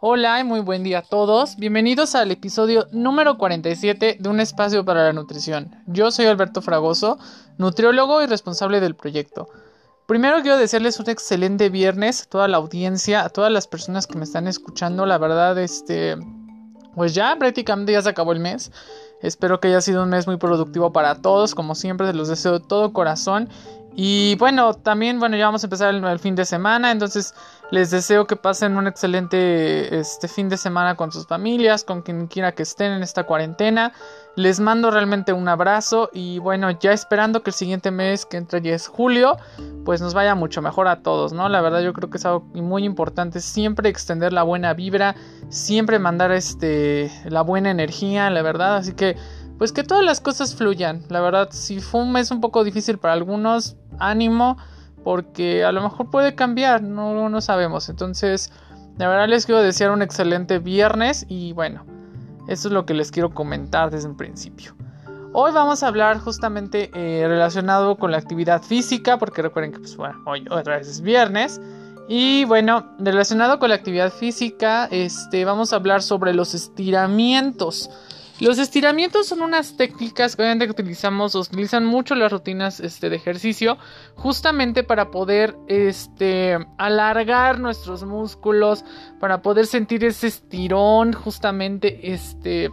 Hola y muy buen día a todos. Bienvenidos al episodio número 47 de Un espacio para la nutrición. Yo soy Alberto Fragoso, nutriólogo y responsable del proyecto. Primero quiero desearles un excelente viernes a toda la audiencia, a todas las personas que me están escuchando. La verdad, este, pues ya prácticamente ya se acabó el mes. Espero que haya sido un mes muy productivo para todos. Como siempre, se los deseo de todo corazón. Y bueno, también, bueno, ya vamos a empezar el, fin de semana, entonces les deseo que pasen un excelente este fin de semana con sus familias, con quien quiera que estén en esta cuarentena. Les mando realmente un abrazo y bueno, ya esperando que el siguiente mes que entra ya es julio, pues nos vaya mucho mejor a todos, ¿no? La verdad yo creo que es algo muy importante siempre extender la buena vibra, siempre mandar este la buena energía, la verdad, así que pues que todas las cosas fluyan. La verdad, si fue un mes un poco difícil para algunos, ánimo, porque a lo mejor puede cambiar, no, no sabemos. Entonces, la verdad les quiero desear un excelente viernes y bueno, eso es lo que les quiero comentar desde un principio. Hoy vamos a hablar justamente eh, relacionado con la actividad física, porque recuerden que pues, bueno, hoy otra vez es viernes. Y bueno, relacionado con la actividad física, este, vamos a hablar sobre los estiramientos. Los estiramientos son unas técnicas que obviamente utilizamos, utilizan mucho las rutinas este, de ejercicio, justamente para poder este, alargar nuestros músculos, para poder sentir ese estirón, justamente este,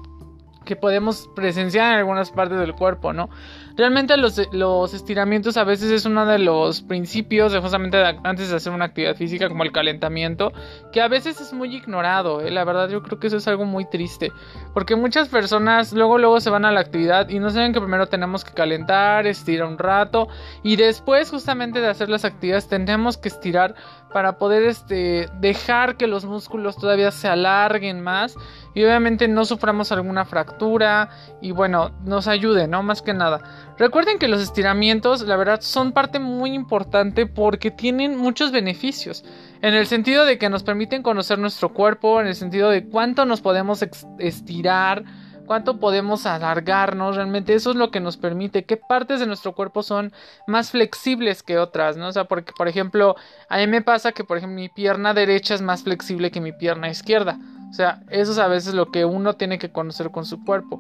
que podemos presenciar en algunas partes del cuerpo, ¿no? Realmente los, los, estiramientos a veces es uno de los principios de justamente antes de hacer una actividad física como el calentamiento, que a veces es muy ignorado, ¿eh? la verdad yo creo que eso es algo muy triste, porque muchas personas luego luego se van a la actividad y no saben que primero tenemos que calentar, estirar un rato y después justamente de hacer las actividades tenemos que estirar para poder este, dejar que los músculos todavía se alarguen más y obviamente no suframos alguna fractura y bueno, nos ayude, ¿no? Más que nada. Recuerden que los estiramientos, la verdad, son parte muy importante porque tienen muchos beneficios. En el sentido de que nos permiten conocer nuestro cuerpo, en el sentido de cuánto nos podemos estirar, cuánto podemos alargarnos, realmente eso es lo que nos permite, qué partes de nuestro cuerpo son más flexibles que otras, ¿no? O sea, porque, por ejemplo, a mí me pasa que, por ejemplo, mi pierna derecha es más flexible que mi pierna izquierda. O sea, eso es a veces lo que uno tiene que conocer con su cuerpo.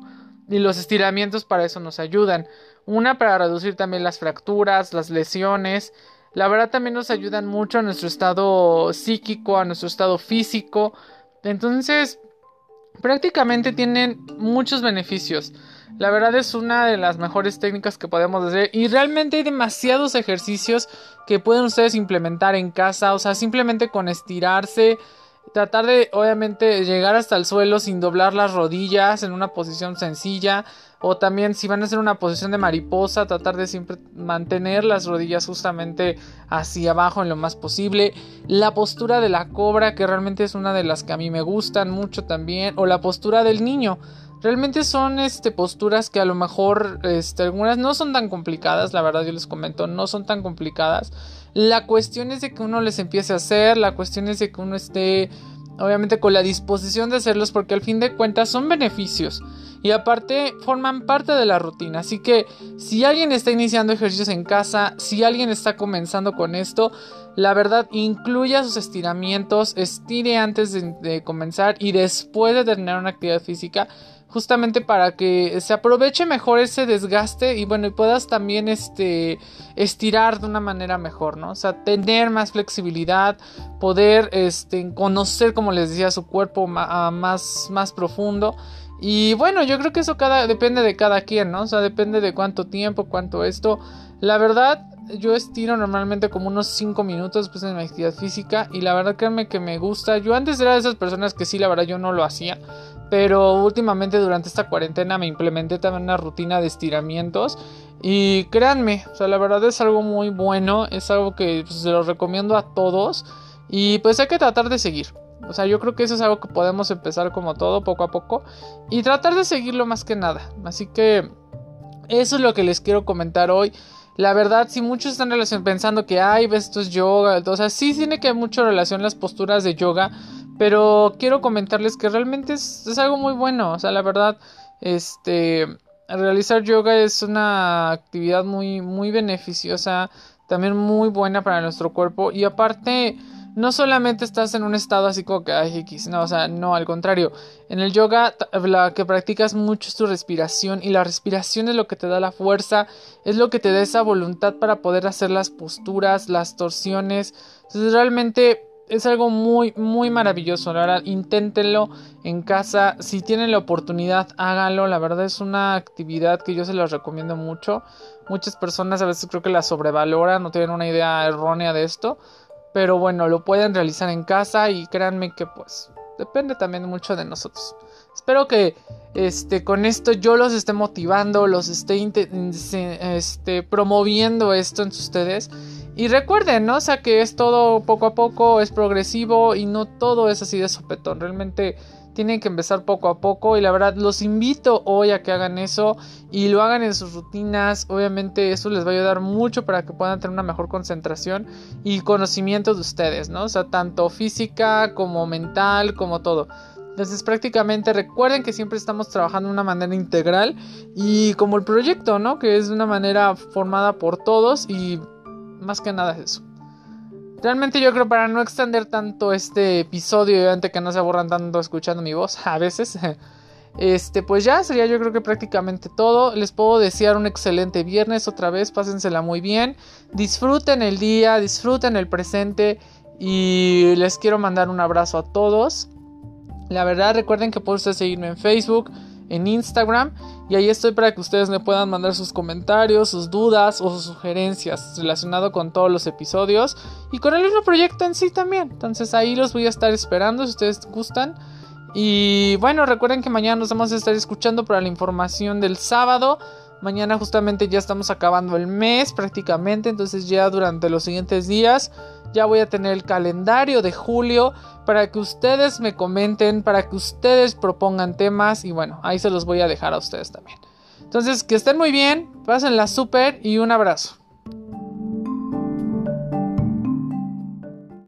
Y los estiramientos para eso nos ayudan. Una para reducir también las fracturas, las lesiones. La verdad también nos ayudan mucho a nuestro estado psíquico, a nuestro estado físico. Entonces, prácticamente tienen muchos beneficios. La verdad es una de las mejores técnicas que podemos hacer y realmente hay demasiados ejercicios que pueden ustedes implementar en casa, o sea, simplemente con estirarse, tratar de obviamente llegar hasta el suelo sin doblar las rodillas en una posición sencilla o también si van a hacer una posición de mariposa tratar de siempre mantener las rodillas justamente hacia abajo en lo más posible la postura de la cobra que realmente es una de las que a mí me gustan mucho también o la postura del niño Realmente son este, posturas que a lo mejor este, algunas no son tan complicadas, la verdad yo les comento, no son tan complicadas. La cuestión es de que uno les empiece a hacer, la cuestión es de que uno esté obviamente con la disposición de hacerlos porque al fin de cuentas son beneficios y aparte forman parte de la rutina. Así que si alguien está iniciando ejercicios en casa, si alguien está comenzando con esto, la verdad incluya sus estiramientos, estire antes de, comenzar y después de terminar una actividad física justamente para que se aproveche mejor ese desgaste y bueno, y puedas también este estirar de una manera mejor, ¿no? O sea, tener más flexibilidad, poder este conocer como les decía su cuerpo más más profundo. Y bueno, yo creo que eso cada depende de cada quien, ¿no? O sea, depende de cuánto tiempo, cuánto esto. La verdad, yo estiro normalmente como unos 5 minutos después de mi actividad física y la verdad créanme que me gusta. Yo antes era de esas personas que sí, la verdad yo no lo hacía, pero últimamente durante esta cuarentena me implementé también una rutina de estiramientos y créanme, o sea, la verdad es algo muy bueno, es algo que pues, se lo recomiendo a todos y pues hay que tratar de seguir. O sea, yo creo que eso es algo que podemos empezar como todo, poco a poco, y tratar de seguirlo más que nada. Así que eso es lo que les quiero comentar hoy. La verdad, si muchos están pensando que, ay, esto es yoga, o sea, sí tiene que mucha relación las posturas de yoga, pero quiero comentarles que realmente es, es, algo muy bueno, o sea, la verdad, este, realizar yoga es una actividad muy, muy beneficiosa, también muy buena para nuestro cuerpo, y aparte, no solamente estás en un estado así como que hay X, no, o sea, no, al contrario. En el yoga la que practicas mucho es tu respiración y la respiración es lo que te da la fuerza, es lo que te da esa voluntad para poder hacer las posturas, las torsiones. Entonces realmente es algo muy, muy maravilloso. La verdad, inténtenlo en casa. Si tienen la oportunidad, háganlo. La verdad es una actividad que yo se los recomiendo mucho. Muchas personas a veces creo que la sobrevaloran, no tienen una idea errónea de esto. Pero bueno, lo pueden realizar en casa y créanme que pues depende también mucho de nosotros. Espero que este, con esto yo los esté motivando, los esté este, promoviendo esto en ustedes. Y recuerden, ¿no? O sea, que es todo poco a poco, es progresivo y no todo es así de sopetón. Realmente tienen que empezar poco a poco y la verdad los invito hoy a que hagan eso y lo hagan en sus rutinas. Obviamente eso les va a ayudar mucho para que puedan tener una mejor concentración y conocimiento de ustedes, ¿no? O sea, tanto física como mental, como todo. Entonces prácticamente recuerden que siempre estamos trabajando de una manera integral y como el proyecto, ¿no? Que es de una manera formada por todos y más que nada es eso. Realmente yo creo para no extender tanto este episodio y antes que no se aburran tanto escuchando mi voz a veces. Este, pues ya sería yo creo que prácticamente todo. Les puedo desear un excelente viernes otra vez, pásensela muy bien. Disfruten el día, disfruten el presente y les quiero mandar un abrazo a todos. La verdad, recuerden que pueden seguirme en Facebook, en Instagram y ahí estoy para que ustedes me puedan mandar sus comentarios, sus dudas o sus sugerencias relacionado con todos los episodios y con el mismo proyecto en sí también. Entonces ahí los voy a estar esperando si ustedes gustan. Y bueno, recuerden que mañana nos vamos a estar escuchando para la información del sábado. Mañana justamente ya estamos acabando el mes prácticamente, entonces ya durante los siguientes días ya voy a tener el calendario de julio para que ustedes me comenten, para que ustedes propongan temas y bueno, ahí se los voy a dejar a ustedes también. Entonces, que estén muy bien, pásenla súper y un abrazo.